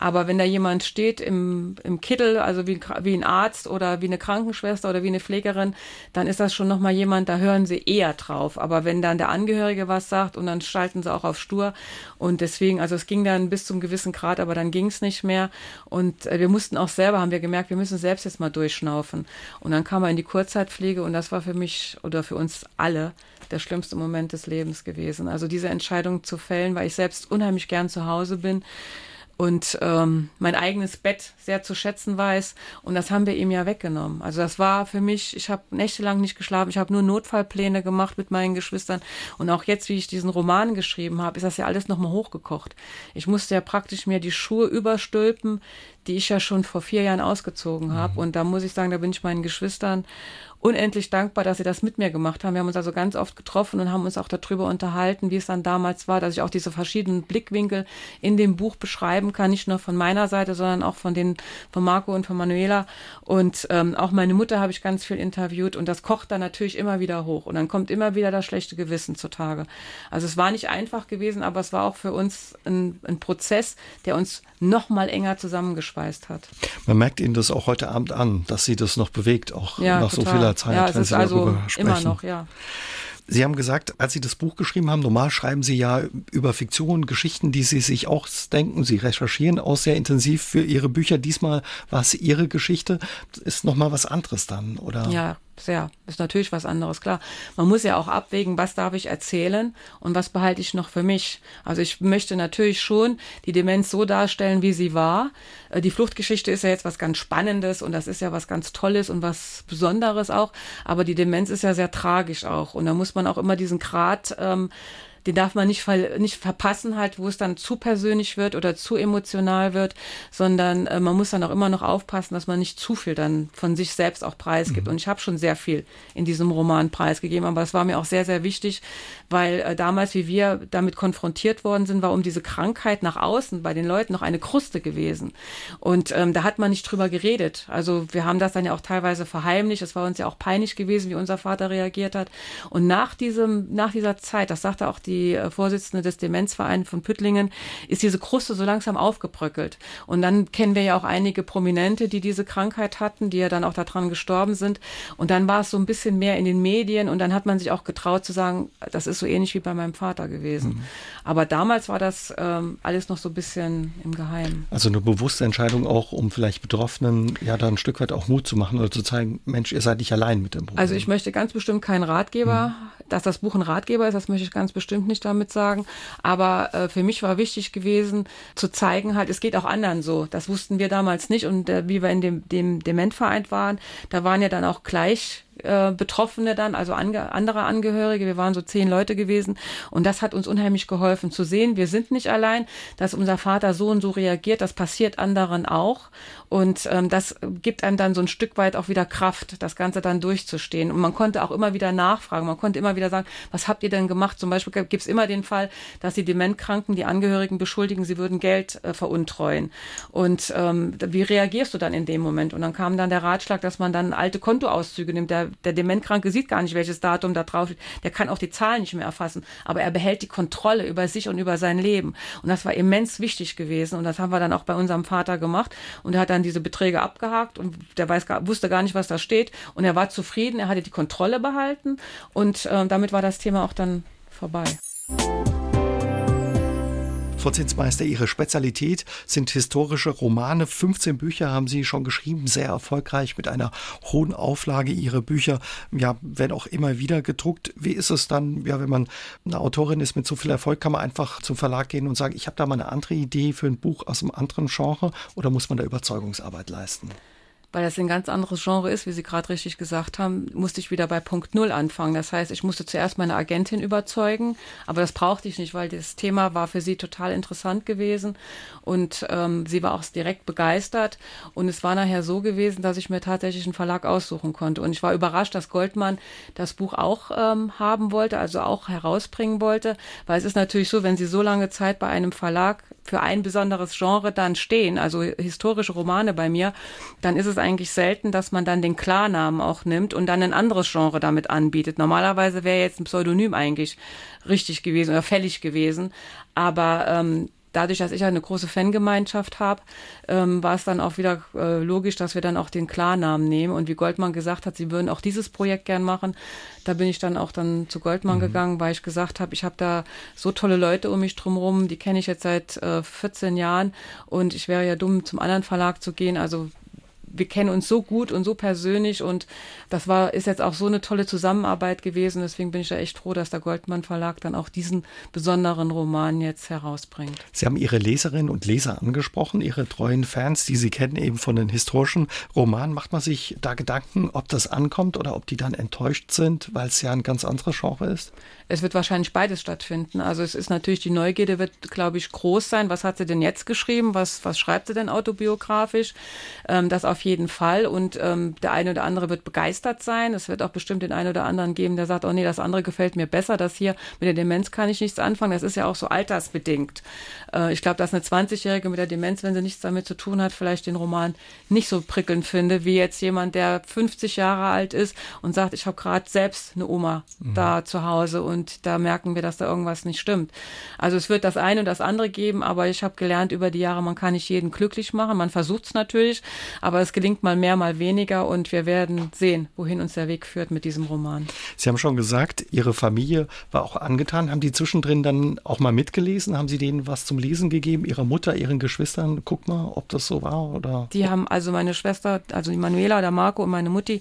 [SPEAKER 3] Aber wenn da jemand steht im, im Kittel, also wie, wie ein Arzt oder wie eine Krankenschwester oder wie eine Pflegerin, dann ist das schon nochmal jemand, da hören sie eher drauf. Aber wenn dann der Angehörige was sagt und dann schalten sie auch auf stur. Und deswegen, also es ging dann bis zum gewissen Grad, aber dann ging es nicht mehr. Und äh, wir mussten auch selber, haben wir gemerkt, wir müssen selbst jetzt mal durchschnaufen. Und dann kam er in die Kurzzeitpflege und das war für mich oder für uns alle der schlimmste Moment des Lebens gewesen. Also diese Entscheidung zu fällen, weil ich selbst unheimlich gern zu Hause bin und ähm, mein eigenes Bett sehr zu schätzen weiß. Und das haben wir ihm ja weggenommen. Also das war für mich, ich habe nächtelang nicht geschlafen, ich habe nur Notfallpläne gemacht mit meinen Geschwistern. Und auch jetzt, wie ich diesen Roman geschrieben habe, ist das ja alles nochmal hochgekocht. Ich musste ja praktisch mir die Schuhe überstülpen, die ich ja schon vor vier Jahren ausgezogen habe. Mhm. Und da muss ich sagen, da bin ich meinen Geschwistern unendlich dankbar, dass sie das mit mir gemacht haben. Wir haben uns also ganz oft getroffen und haben uns auch darüber unterhalten, wie es dann damals war, dass ich auch diese verschiedenen Blickwinkel in dem Buch beschreiben kann, nicht nur von meiner Seite, sondern auch von den, von Marco und von Manuela. Und ähm, auch meine Mutter habe ich ganz viel interviewt und das kocht dann natürlich immer wieder hoch und dann kommt immer wieder das schlechte Gewissen zutage. Also es war nicht einfach gewesen, aber es war auch für uns ein, ein Prozess, der uns noch mal enger zusammengeschweißt hat.
[SPEAKER 2] Man merkt Ihnen das auch heute Abend an, dass Sie das noch bewegt, auch ja, nach total. so vieler Zeit,
[SPEAKER 3] ja, wenn Sie also darüber sprechen. Immer noch, ja.
[SPEAKER 2] Sie haben gesagt, als Sie das Buch geschrieben haben, normal schreiben Sie ja über Fiktion Geschichten, die Sie sich auch denken. Sie recherchieren auch sehr intensiv für Ihre Bücher. Diesmal war es Ihre Geschichte. Ist noch mal was anderes dann, oder?
[SPEAKER 3] Ja, sehr. Ist natürlich was anderes, klar. Man muss ja auch abwägen, was darf ich erzählen und was behalte ich noch für mich. Also ich möchte natürlich schon die Demenz so darstellen, wie sie war. Äh, die Fluchtgeschichte ist ja jetzt was ganz Spannendes und das ist ja was ganz Tolles und was Besonderes auch. Aber die Demenz ist ja sehr tragisch auch. Und da muss man auch immer diesen Grad ähm, den darf man nicht, ver nicht verpassen, halt, wo es dann zu persönlich wird oder zu emotional wird, sondern äh, man muss dann auch immer noch aufpassen, dass man nicht zu viel dann von sich selbst auch preisgibt. Mhm. Und ich habe schon sehr viel in diesem Roman preisgegeben, aber es war mir auch sehr, sehr wichtig, weil äh, damals, wie wir damit konfrontiert worden sind, war um diese Krankheit nach außen bei den Leuten noch eine Kruste gewesen. Und ähm, da hat man nicht drüber geredet. Also wir haben das dann ja auch teilweise verheimlicht. Es war uns ja auch peinlich gewesen, wie unser Vater reagiert hat. Und nach diesem, nach dieser Zeit, das sagte auch die die äh, Vorsitzende des Demenzvereins von Püttlingen, ist diese Kruste so langsam aufgebröckelt. Und dann kennen wir ja auch einige Prominente, die diese Krankheit hatten, die ja dann auch daran gestorben sind. Und dann war es so ein bisschen mehr in den Medien und dann hat man sich auch getraut zu sagen, das ist so ähnlich wie bei meinem Vater gewesen. Mhm. Aber damals war das ähm, alles noch so ein bisschen im Geheimen.
[SPEAKER 2] Also eine bewusste Entscheidung auch, um vielleicht Betroffenen ja da ein Stück weit auch Mut zu machen oder zu zeigen, Mensch, ihr seid nicht allein mit dem Problem.
[SPEAKER 3] Also ich möchte ganz bestimmt keinen Ratgeber, mhm. dass das Buch ein Ratgeber ist, das möchte ich ganz bestimmt nicht damit sagen. Aber äh, für mich war wichtig gewesen, zu zeigen, halt, es geht auch anderen so. Das wussten wir damals nicht. Und äh, wie wir in dem, dem Dementverein waren, da waren ja dann auch gleich äh, Betroffene dann, also ange andere Angehörige. Wir waren so zehn Leute gewesen. Und das hat uns unheimlich geholfen zu sehen, wir sind nicht allein, dass unser Vater so und so reagiert, das passiert anderen auch. Und ähm, das gibt einem dann so ein Stück weit auch wieder Kraft, das Ganze dann durchzustehen. Und man konnte auch immer wieder nachfragen, man konnte immer wieder sagen, was habt ihr denn gemacht? Zum Beispiel gibt es immer den Fall, dass die Dementkranken die Angehörigen beschuldigen, sie würden Geld äh, veruntreuen. Und ähm, wie reagierst du dann in dem Moment? Und dann kam dann der Ratschlag, dass man dann alte Kontoauszüge nimmt, der der Dementkranke sieht gar nicht, welches Datum da drauf steht. Der kann auch die Zahlen nicht mehr erfassen. Aber er behält die Kontrolle über sich und über sein Leben. Und das war immens wichtig gewesen. Und das haben wir dann auch bei unserem Vater gemacht. Und er hat dann diese Beträge abgehakt und der weiß, wusste gar nicht, was da steht. Und er war zufrieden. Er hatte die Kontrolle behalten. Und äh, damit war das Thema auch dann vorbei.
[SPEAKER 2] Frau Zinsmeister, Ihre Spezialität sind historische Romane. 15 Bücher haben Sie schon geschrieben, sehr erfolgreich mit einer hohen Auflage. Ihre Bücher ja, werden auch immer wieder gedruckt. Wie ist es dann, ja, wenn man eine Autorin ist mit so viel Erfolg, kann man einfach zum Verlag gehen und sagen, ich habe da mal eine andere Idee für ein Buch aus einem anderen Genre oder muss man da Überzeugungsarbeit leisten?
[SPEAKER 3] Weil das ein ganz anderes Genre ist, wie Sie gerade richtig gesagt haben, musste ich wieder bei Punkt Null anfangen. Das heißt, ich musste zuerst meine Agentin überzeugen, aber das brauchte ich nicht, weil das Thema war für sie total interessant gewesen und ähm, sie war auch direkt begeistert. Und es war nachher so gewesen, dass ich mir tatsächlich einen Verlag aussuchen konnte. Und ich war überrascht, dass Goldmann das Buch auch ähm, haben wollte, also auch herausbringen wollte, weil es ist natürlich so, wenn Sie so lange Zeit bei einem Verlag für ein besonderes Genre dann stehen, also historische Romane bei mir, dann ist es eigentlich selten, dass man dann den Klarnamen auch nimmt und dann ein anderes Genre damit anbietet. Normalerweise wäre jetzt ein Pseudonym eigentlich richtig gewesen oder fällig gewesen. Aber ähm, dadurch, dass ich eine große Fangemeinschaft habe, ähm, war es dann auch wieder äh, logisch, dass wir dann auch den Klarnamen nehmen. Und wie Goldmann gesagt hat, sie würden auch dieses Projekt gern machen. Da bin ich dann auch dann zu Goldmann mhm. gegangen, weil ich gesagt habe, ich habe da so tolle Leute um mich drumherum, die kenne ich jetzt seit äh, 14 Jahren und ich wäre ja dumm, zum anderen Verlag zu gehen. Also wir kennen uns so gut und so persönlich und das war, ist jetzt auch so eine tolle Zusammenarbeit gewesen. Deswegen bin ich da echt froh, dass der Goldmann Verlag dann auch diesen besonderen Roman jetzt herausbringt.
[SPEAKER 2] Sie haben Ihre Leserinnen und Leser angesprochen, Ihre treuen Fans, die Sie kennen eben von den historischen Romanen. Macht man sich da Gedanken, ob das ankommt oder ob die dann enttäuscht sind, weil es ja ein ganz anderes Genre ist?
[SPEAKER 3] Es wird wahrscheinlich beides stattfinden. Also es ist natürlich, die Neugierde wird, glaube ich, groß sein. Was hat sie denn jetzt geschrieben? Was, was schreibt sie denn autobiografisch? Ähm, das auf jeden Fall. Und ähm, der eine oder andere wird begeistert sein. Es wird auch bestimmt den einen oder anderen geben, der sagt, oh nee, das andere gefällt mir besser. Das hier mit der Demenz kann ich nichts anfangen. Das ist ja auch so altersbedingt. Äh, ich glaube, dass eine 20-Jährige mit der Demenz, wenn sie nichts damit zu tun hat, vielleicht den Roman nicht so prickelnd finde, wie jetzt jemand, der 50 Jahre alt ist und sagt, ich habe gerade selbst eine Oma mhm. da zu Hause und da merken wir, dass da irgendwas nicht stimmt. Also es wird das eine und das andere geben, aber ich habe gelernt über die Jahre, man kann nicht jeden glücklich machen. Man versucht es natürlich, aber es gelingt mal mehr, mal weniger und wir werden sehen, wohin uns der Weg führt mit diesem Roman.
[SPEAKER 2] Sie haben schon gesagt, Ihre Familie war auch angetan. Haben die zwischendrin dann auch mal mitgelesen? Haben Sie denen was zum Lesen gegeben? Ihrer Mutter, Ihren Geschwistern? Guck mal, ob das so war oder.
[SPEAKER 3] Die haben also meine Schwester, also die Manuela, der Marco und meine Mutti,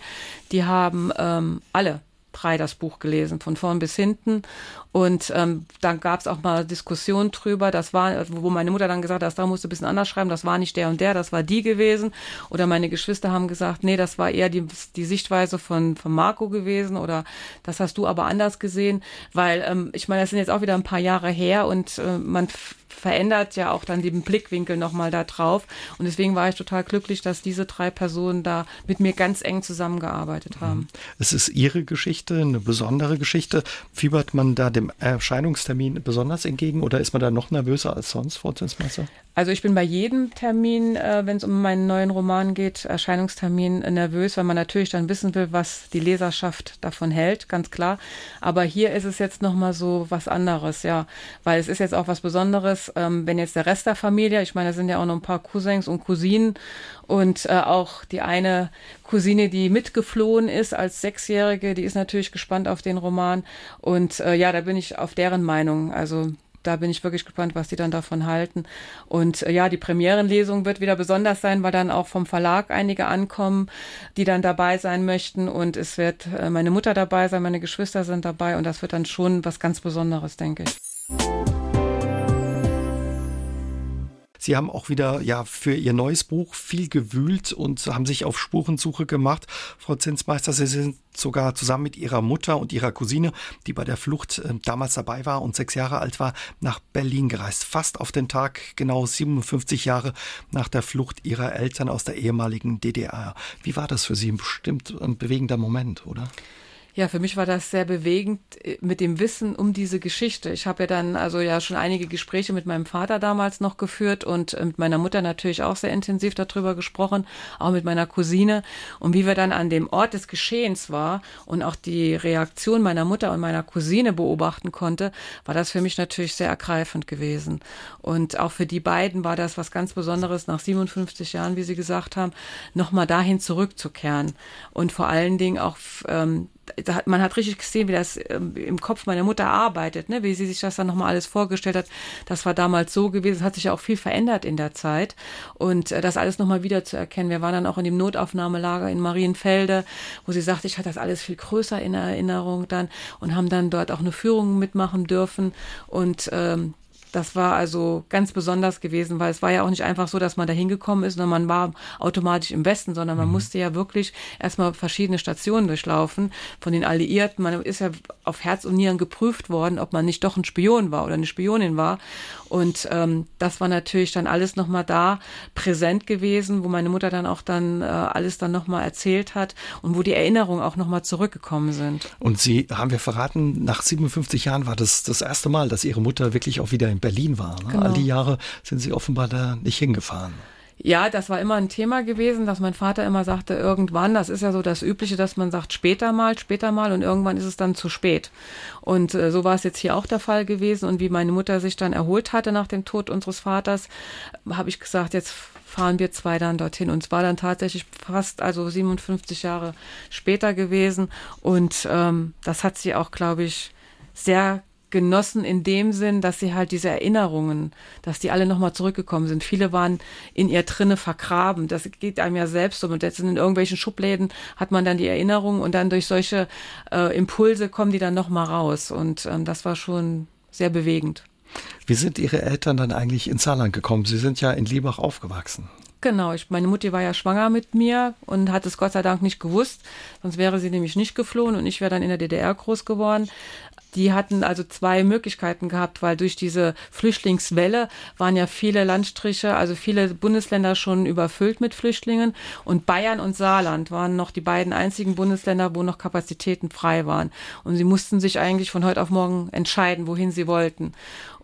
[SPEAKER 3] die haben ähm, alle drei das Buch gelesen, von vorn bis hinten. Und ähm, dann gab es auch mal Diskussionen drüber. Das war, wo meine Mutter dann gesagt hat, da musst du ein bisschen anders schreiben, das war nicht der und der, das war die gewesen. Oder meine Geschwister haben gesagt, nee, das war eher die, die Sichtweise von, von Marco gewesen oder das hast du aber anders gesehen. Weil ähm, ich meine, das sind jetzt auch wieder ein paar Jahre her und äh, man verändert ja auch dann den Blickwinkel nochmal da drauf. Und deswegen war ich total glücklich, dass diese drei Personen da mit mir ganz eng zusammengearbeitet mhm. haben.
[SPEAKER 2] Es ist Ihre Geschichte, eine besondere Geschichte. Fiebert man da dem Erscheinungstermin besonders entgegen oder ist man da noch nervöser als sonst, Frau Zinsmeister?
[SPEAKER 3] Also ich bin bei jedem Termin, äh, wenn es um meinen neuen Roman geht, Erscheinungstermin nervös, weil man natürlich dann wissen will, was die Leserschaft davon hält, ganz klar. Aber hier ist es jetzt nochmal so was anderes, ja, weil es ist jetzt auch was Besonderes, ähm, wenn jetzt der Rest der Familie, ich meine, da sind ja auch noch ein paar Cousins und Cousinen und äh, auch die eine Cousine, die mitgeflohen ist als Sechsjährige, die ist natürlich gespannt auf den Roman und äh, ja, da bin ich auf deren Meinung. Also da bin ich wirklich gespannt, was die dann davon halten. Und äh, ja, die Premierenlesung wird wieder besonders sein, weil dann auch vom Verlag einige ankommen, die dann dabei sein möchten. Und es wird äh, meine Mutter dabei sein, meine Geschwister sind dabei. Und das wird dann schon was ganz Besonderes, denke ich.
[SPEAKER 2] Sie haben auch wieder ja für Ihr neues Buch viel gewühlt und haben sich auf Spurensuche gemacht. Frau Zinsmeister, Sie sind sogar zusammen mit Ihrer Mutter und Ihrer Cousine, die bei der Flucht äh, damals dabei war und sechs Jahre alt war, nach Berlin gereist. Fast auf den Tag, genau 57 Jahre nach der Flucht Ihrer Eltern aus der ehemaligen DDR. Wie war das für Sie? Bestimmt ein bewegender Moment, oder?
[SPEAKER 3] Ja, für mich war das sehr bewegend äh, mit dem Wissen um diese Geschichte. Ich habe ja dann also ja schon einige Gespräche mit meinem Vater damals noch geführt und äh, mit meiner Mutter natürlich auch sehr intensiv darüber gesprochen, auch mit meiner Cousine. Und wie wir dann an dem Ort des Geschehens war und auch die Reaktion meiner Mutter und meiner Cousine beobachten konnte, war das für mich natürlich sehr ergreifend gewesen. Und auch für die beiden war das was ganz Besonderes, nach 57 Jahren, wie Sie gesagt haben, nochmal dahin zurückzukehren. Und vor allen Dingen auch ähm, hat, man hat richtig gesehen, wie das ähm, im Kopf meiner Mutter arbeitet, ne? wie sie sich das dann nochmal alles vorgestellt hat. Das war damals so gewesen, es hat sich ja auch viel verändert in der Zeit. Und äh, das alles nochmal wieder zu erkennen. Wir waren dann auch in dem Notaufnahmelager in Marienfelde, wo sie sagte, ich hatte das alles viel größer in Erinnerung dann und haben dann dort auch eine Führung mitmachen dürfen. Und ähm, das war also ganz besonders gewesen, weil es war ja auch nicht einfach so, dass man da hingekommen ist, sondern man war automatisch im Westen, sondern man mhm. musste ja wirklich erstmal verschiedene Stationen durchlaufen von den Alliierten. Man ist ja auf Herz und Nieren geprüft worden, ob man nicht doch ein Spion war oder eine Spionin war. Und ähm, das war natürlich dann alles nochmal da präsent gewesen, wo meine Mutter dann auch dann äh, alles dann nochmal erzählt hat und wo die Erinnerungen auch nochmal zurückgekommen sind.
[SPEAKER 2] Und Sie haben wir verraten, nach 57 Jahren war das das erste Mal, dass Ihre Mutter wirklich auch wieder in Berlin war. Ne? Genau. All die Jahre sind Sie offenbar da nicht hingefahren.
[SPEAKER 3] Ja, das war immer ein Thema gewesen, dass mein Vater immer sagte, irgendwann, das ist ja so das Übliche, dass man sagt, später mal, später mal und irgendwann ist es dann zu spät. Und äh, so war es jetzt hier auch der Fall gewesen. Und wie meine Mutter sich dann erholt hatte nach dem Tod unseres Vaters, habe ich gesagt, jetzt fahren wir zwei dann dorthin. Und es war dann tatsächlich fast, also 57 Jahre später gewesen. Und ähm, das hat sie auch, glaube ich, sehr genossen in dem Sinn, dass sie halt diese Erinnerungen, dass die alle nochmal zurückgekommen sind. Viele waren in ihr drinne vergraben. Das geht einem ja selbst so. Und jetzt in irgendwelchen Schubläden hat man dann die Erinnerungen und dann durch solche äh, Impulse kommen die dann nochmal raus. Und ähm, das war schon sehr bewegend.
[SPEAKER 2] Wie sind Ihre Eltern dann eigentlich in Saarland gekommen? Sie sind ja in Liebach aufgewachsen.
[SPEAKER 3] Genau, ich, meine Mutti war ja schwanger mit mir und hat es Gott sei Dank nicht gewusst, sonst wäre sie nämlich nicht geflohen und ich wäre dann in der DDR groß geworden. Die hatten also zwei Möglichkeiten gehabt, weil durch diese Flüchtlingswelle waren ja viele Landstriche, also viele Bundesländer schon überfüllt mit Flüchtlingen und Bayern und Saarland waren noch die beiden einzigen Bundesländer, wo noch Kapazitäten frei waren. Und sie mussten sich eigentlich von heute auf morgen entscheiden, wohin sie wollten.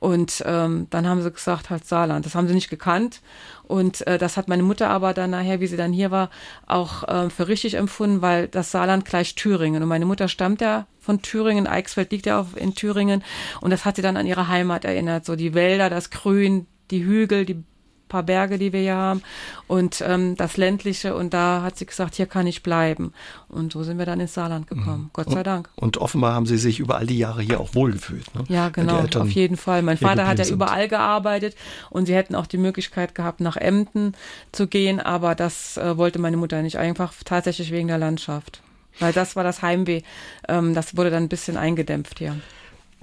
[SPEAKER 3] Und ähm, dann haben sie gesagt, halt Saarland. Das haben sie nicht gekannt. Und äh, das hat meine Mutter aber dann nachher, wie sie dann hier war, auch äh, für richtig empfunden, weil das Saarland gleich Thüringen. Und meine Mutter stammt ja von Thüringen. Eichsfeld liegt ja auch in Thüringen. Und das hat sie dann an ihre Heimat erinnert. So die Wälder, das Grün, die Hügel, die paar Berge, die wir hier haben und ähm, das ländliche und da hat sie gesagt, hier kann ich bleiben und so sind wir dann ins Saarland gekommen, mhm. Gott sei Dank.
[SPEAKER 2] Und offenbar haben Sie sich über all die Jahre hier auch wohlgefühlt. Ne?
[SPEAKER 3] Ja, genau, auf jeden Fall. Mein Vater hat ja sind. überall gearbeitet und sie hätten auch die Möglichkeit gehabt, nach Emden zu gehen, aber das äh, wollte meine Mutter nicht, einfach tatsächlich wegen der Landschaft. Weil das war das Heimweh. Ähm, das wurde dann ein bisschen eingedämpft hier.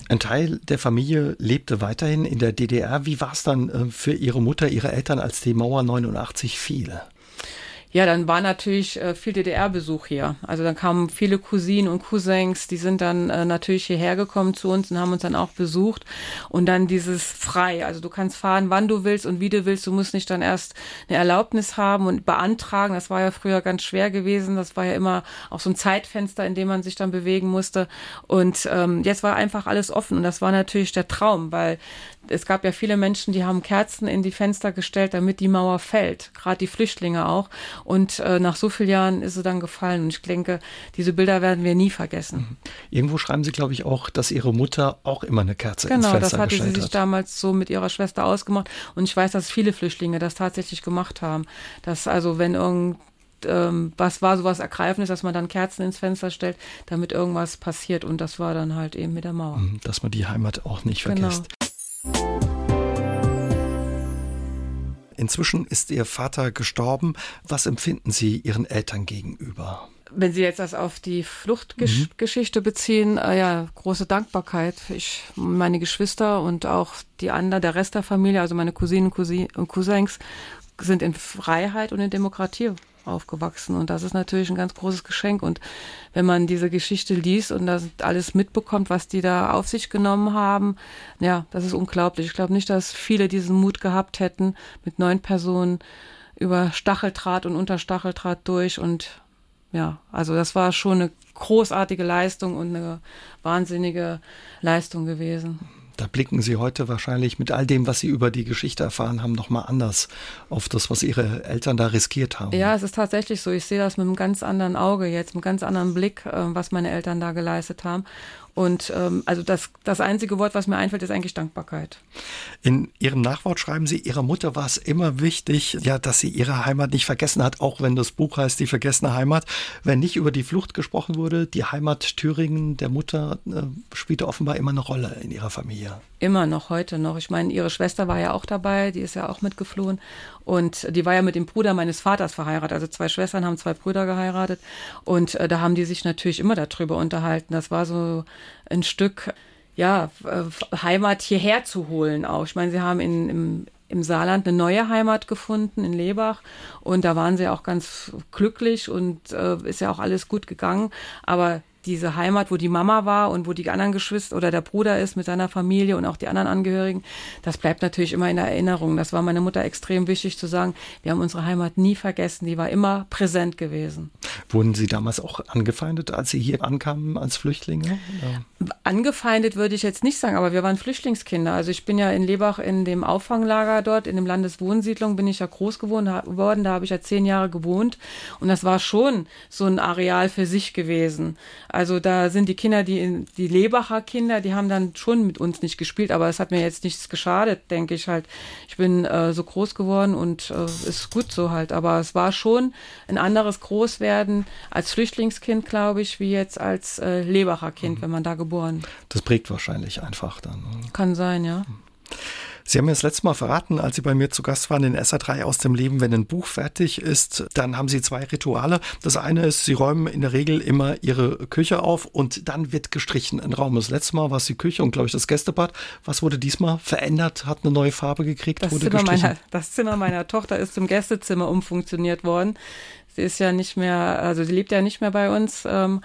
[SPEAKER 2] Ein Teil der Familie lebte weiterhin in der DDR. Wie war es dann äh, für Ihre Mutter, Ihre Eltern, als die Mauer 89 fiel?
[SPEAKER 3] Ja, dann war natürlich äh, viel DDR-Besuch hier. Also dann kamen viele Cousinen und Cousins, die sind dann äh, natürlich hierher gekommen zu uns und haben uns dann auch besucht. Und dann dieses frei. Also du kannst fahren, wann du willst und wie du willst. Du musst nicht dann erst eine Erlaubnis haben und beantragen. Das war ja früher ganz schwer gewesen. Das war ja immer auch so ein Zeitfenster, in dem man sich dann bewegen musste. Und ähm, jetzt war einfach alles offen. Und das war natürlich der Traum, weil es gab ja viele Menschen, die haben Kerzen in die Fenster gestellt, damit die Mauer fällt, gerade die Flüchtlinge auch. Und äh, nach so vielen Jahren ist sie dann gefallen. Und ich denke, diese Bilder werden wir nie vergessen. Mhm.
[SPEAKER 2] Irgendwo schreiben Sie, glaube ich, auch, dass Ihre Mutter auch immer eine Kerze genau, ins Fenster
[SPEAKER 3] Genau, das hatte sie sich hat. damals so mit ihrer Schwester ausgemacht. Und ich weiß, dass viele Flüchtlinge das tatsächlich gemacht haben. Dass also, wenn irgend ähm, was war sowas Ergreifendes, dass man dann Kerzen ins Fenster stellt, damit irgendwas passiert. Und das war dann halt eben mit der Mauer. Mhm,
[SPEAKER 2] dass man die Heimat auch nicht genau. vergisst. Inzwischen ist Ihr Vater gestorben. Was empfinden Sie Ihren Eltern gegenüber?
[SPEAKER 3] Wenn Sie jetzt das auf die Fluchtgeschichte mhm. beziehen, äh, ja, große Dankbarkeit. Ich, meine Geschwister und auch die anderen, der Rest der Familie, also meine Cousinen und Cousins, sind in Freiheit und in Demokratie aufgewachsen. Und das ist natürlich ein ganz großes Geschenk. Und wenn man diese Geschichte liest und das alles mitbekommt, was die da auf sich genommen haben, ja, das ist unglaublich. Ich glaube nicht, dass viele diesen Mut gehabt hätten, mit neun Personen über Stacheldraht und unter Stacheldraht durch. Und ja, also das war schon eine großartige Leistung und eine wahnsinnige Leistung gewesen.
[SPEAKER 2] Da blicken Sie heute wahrscheinlich mit all dem, was Sie über die Geschichte erfahren haben, nochmal anders auf das, was Ihre Eltern da riskiert haben.
[SPEAKER 3] Ja, es ist tatsächlich so. Ich sehe das mit einem ganz anderen Auge jetzt, mit einem ganz anderen Blick, äh, was meine Eltern da geleistet haben. Und ähm, also das, das einzige Wort, was mir einfällt, ist eigentlich Dankbarkeit.
[SPEAKER 2] In Ihrem Nachwort schreiben Sie, Ihrer Mutter war es immer wichtig, ja, dass sie ihre Heimat nicht vergessen hat, auch wenn das Buch heißt Die vergessene Heimat. Wenn nicht über die Flucht gesprochen wurde, die Heimat Thüringen der Mutter äh, spielte offenbar immer eine Rolle in ihrer Familie.
[SPEAKER 3] Immer noch, heute noch. Ich meine, ihre Schwester war ja auch dabei, die ist ja auch mitgeflohen. Und die war ja mit dem Bruder meines Vaters verheiratet. Also zwei Schwestern haben zwei Brüder geheiratet. Und äh, da haben die sich natürlich immer darüber unterhalten. Das war so ein Stück, ja, äh, Heimat hierher zu holen auch. Ich meine, sie haben in, im, im Saarland eine neue Heimat gefunden in Lebach und da waren sie auch ganz glücklich und äh, ist ja auch alles gut gegangen. Aber diese Heimat, wo die Mama war und wo die anderen Geschwister oder der Bruder ist mit seiner Familie und auch die anderen Angehörigen, das bleibt natürlich immer in der Erinnerung. Das war meiner Mutter extrem wichtig zu sagen, wir haben unsere Heimat nie vergessen, die war immer präsent gewesen.
[SPEAKER 2] Wurden Sie damals auch angefeindet, als Sie hier ankamen als Flüchtlinge?
[SPEAKER 3] Angefeindet würde ich jetzt nicht sagen, aber wir waren Flüchtlingskinder. Also ich bin ja in Lebach in dem Auffanglager dort, in dem Landeswohnsiedlung bin ich ja groß geworden, da habe ich ja zehn Jahre gewohnt und das war schon so ein Areal für sich gewesen. Also da sind die Kinder, die, die Lebacher Kinder, die haben dann schon mit uns nicht gespielt, aber es hat mir jetzt nichts geschadet, denke ich halt. Ich bin äh, so groß geworden und äh, ist gut so halt. Aber es war schon ein anderes Großwerden als Flüchtlingskind, glaube ich, wie jetzt als äh, Lebacher Kind, mhm. wenn man da geboren.
[SPEAKER 2] Das prägt wahrscheinlich einfach dann.
[SPEAKER 3] Kann sein, ja.
[SPEAKER 2] Sie haben mir das letzte Mal verraten, als Sie bei mir zu Gast waren in SA3 aus dem Leben, wenn ein Buch fertig ist, dann haben Sie zwei Rituale. Das eine ist, Sie räumen in der Regel immer Ihre Küche auf und dann wird gestrichen ein Raum. Das letzte Mal war es die Küche und glaube ich das Gästebad. Was wurde diesmal verändert? Hat eine neue Farbe gekriegt?
[SPEAKER 3] Das,
[SPEAKER 2] wurde
[SPEAKER 3] Zimmer meiner, das Zimmer meiner Tochter ist zum Gästezimmer umfunktioniert worden. Sie ist ja nicht mehr, also sie lebt ja nicht mehr bei uns. Ähm,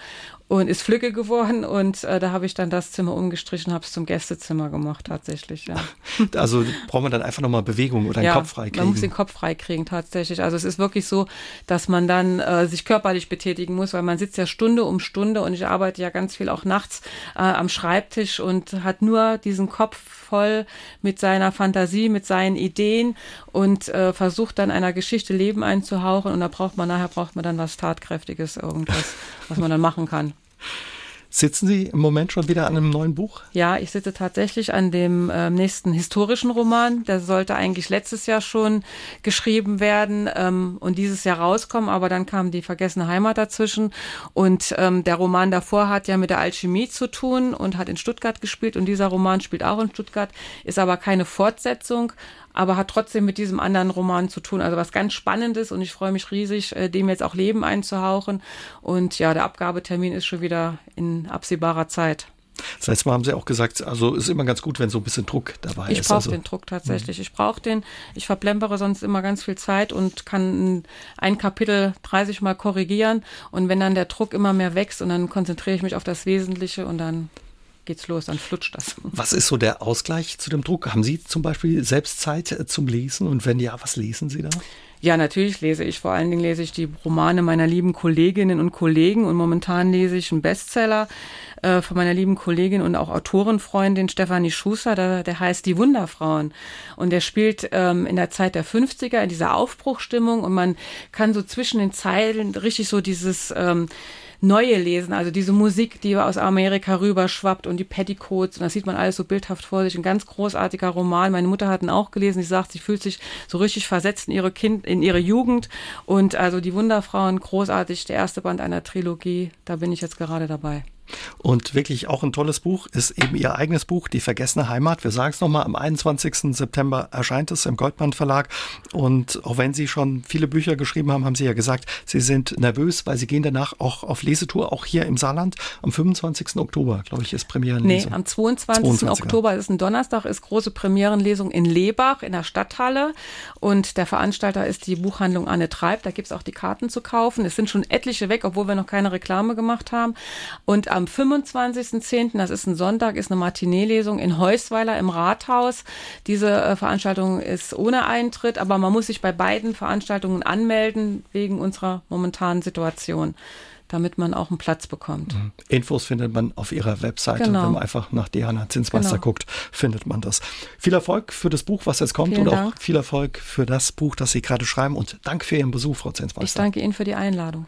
[SPEAKER 3] und ist Flügge geworden und äh, da habe ich dann das Zimmer umgestrichen, habe es zum Gästezimmer gemacht tatsächlich. Ja.
[SPEAKER 2] Also braucht man dann einfach nochmal Bewegung oder den
[SPEAKER 3] ja,
[SPEAKER 2] Kopf freikriegen?
[SPEAKER 3] man muss den Kopf freikriegen tatsächlich. Also es ist wirklich so, dass man dann äh, sich körperlich betätigen muss, weil man sitzt ja Stunde um Stunde und ich arbeite ja ganz viel auch nachts äh, am Schreibtisch und hat nur diesen Kopf voll mit seiner Fantasie, mit seinen Ideen und äh, versucht dann einer Geschichte Leben einzuhauchen und da braucht man nachher braucht man dann was tatkräftiges irgendwas, was man dann machen kann.
[SPEAKER 2] Sitzen Sie im Moment schon wieder an einem neuen Buch?
[SPEAKER 3] Ja, ich sitze tatsächlich an dem äh, nächsten historischen Roman. Der sollte eigentlich letztes Jahr schon geschrieben werden ähm, und dieses Jahr rauskommen, aber dann kam die vergessene Heimat dazwischen. Und ähm, der Roman davor hat ja mit der Alchemie zu tun und hat in Stuttgart gespielt und dieser Roman spielt auch in Stuttgart, ist aber keine Fortsetzung, aber hat trotzdem mit diesem anderen Roman zu tun. Also was ganz Spannendes und ich freue mich riesig, äh, dem jetzt auch Leben einzuhauchen. Und ja, der Abgabetermin ist schon wieder in absehbarer Zeit.
[SPEAKER 2] Das letzte Mal haben Sie auch gesagt, also ist immer ganz gut, wenn so ein bisschen Druck dabei
[SPEAKER 3] ich
[SPEAKER 2] ist.
[SPEAKER 3] Ich brauche
[SPEAKER 2] also,
[SPEAKER 3] den Druck tatsächlich. Ich brauche den. Ich verplempere sonst immer ganz viel Zeit und kann ein Kapitel 30 Mal korrigieren. Und wenn dann der Druck immer mehr wächst und dann konzentriere ich mich auf das Wesentliche und dann geht's los, dann flutscht das.
[SPEAKER 2] Was ist so der Ausgleich zu dem Druck? Haben Sie zum Beispiel selbst Zeit äh, zum Lesen? Und wenn ja, was lesen Sie da?
[SPEAKER 3] Ja, natürlich lese ich. Vor allen Dingen lese ich die Romane meiner lieben Kolleginnen und Kollegen und momentan lese ich einen Bestseller äh, von meiner lieben Kollegin und auch Autorenfreundin Stefanie Schuster, der, der heißt Die Wunderfrauen. Und der spielt ähm, in der Zeit der 50er in dieser Aufbruchstimmung und man kann so zwischen den Zeilen richtig so dieses ähm, neue lesen, also diese Musik, die aus Amerika rüberschwappt und die Petticoats und das sieht man alles so bildhaft vor sich. Ein ganz großartiger Roman. Meine Mutter hat ihn auch gelesen. Sie sagt, sie fühlt sich so richtig versetzt in ihre Kind, in ihre Jugend und also die Wunderfrauen großartig. Der erste Band einer Trilogie. Da bin ich jetzt gerade dabei.
[SPEAKER 2] Und wirklich auch ein tolles Buch ist eben Ihr eigenes Buch, Die vergessene Heimat. Wir sagen es nochmal, am 21. September erscheint es im Goldband Verlag. Und auch wenn Sie schon viele Bücher geschrieben haben, haben Sie ja gesagt, Sie sind nervös, weil Sie gehen danach auch auf Lesetour, auch hier im Saarland. Am 25. Oktober, glaube ich, ist Premierenlesung.
[SPEAKER 3] Nee, am 22. 22. Oktober ist ein Donnerstag, ist große Premierenlesung in Lebach in der Stadthalle. Und der Veranstalter ist die Buchhandlung Anne Treib. Da gibt es auch die Karten zu kaufen. Es sind schon etliche weg, obwohl wir noch keine Reklame gemacht haben. Und am 25.10., das ist ein Sonntag, ist eine Matinee-Lesung in Heusweiler im Rathaus. Diese äh, Veranstaltung ist ohne Eintritt, aber man muss sich bei beiden Veranstaltungen anmelden wegen unserer momentanen Situation damit man auch einen Platz bekommt. Mhm.
[SPEAKER 2] Infos findet man auf ihrer Webseite. Genau. Wenn man einfach nach Diana Zinsmeister genau. guckt, findet man das. Viel Erfolg für das Buch, was jetzt kommt
[SPEAKER 3] Vielen
[SPEAKER 2] und
[SPEAKER 3] Dank.
[SPEAKER 2] auch viel Erfolg für das Buch, das Sie gerade schreiben. Und danke für Ihren Besuch, Frau Zinsmeister.
[SPEAKER 3] Ich danke Ihnen für die Einladung.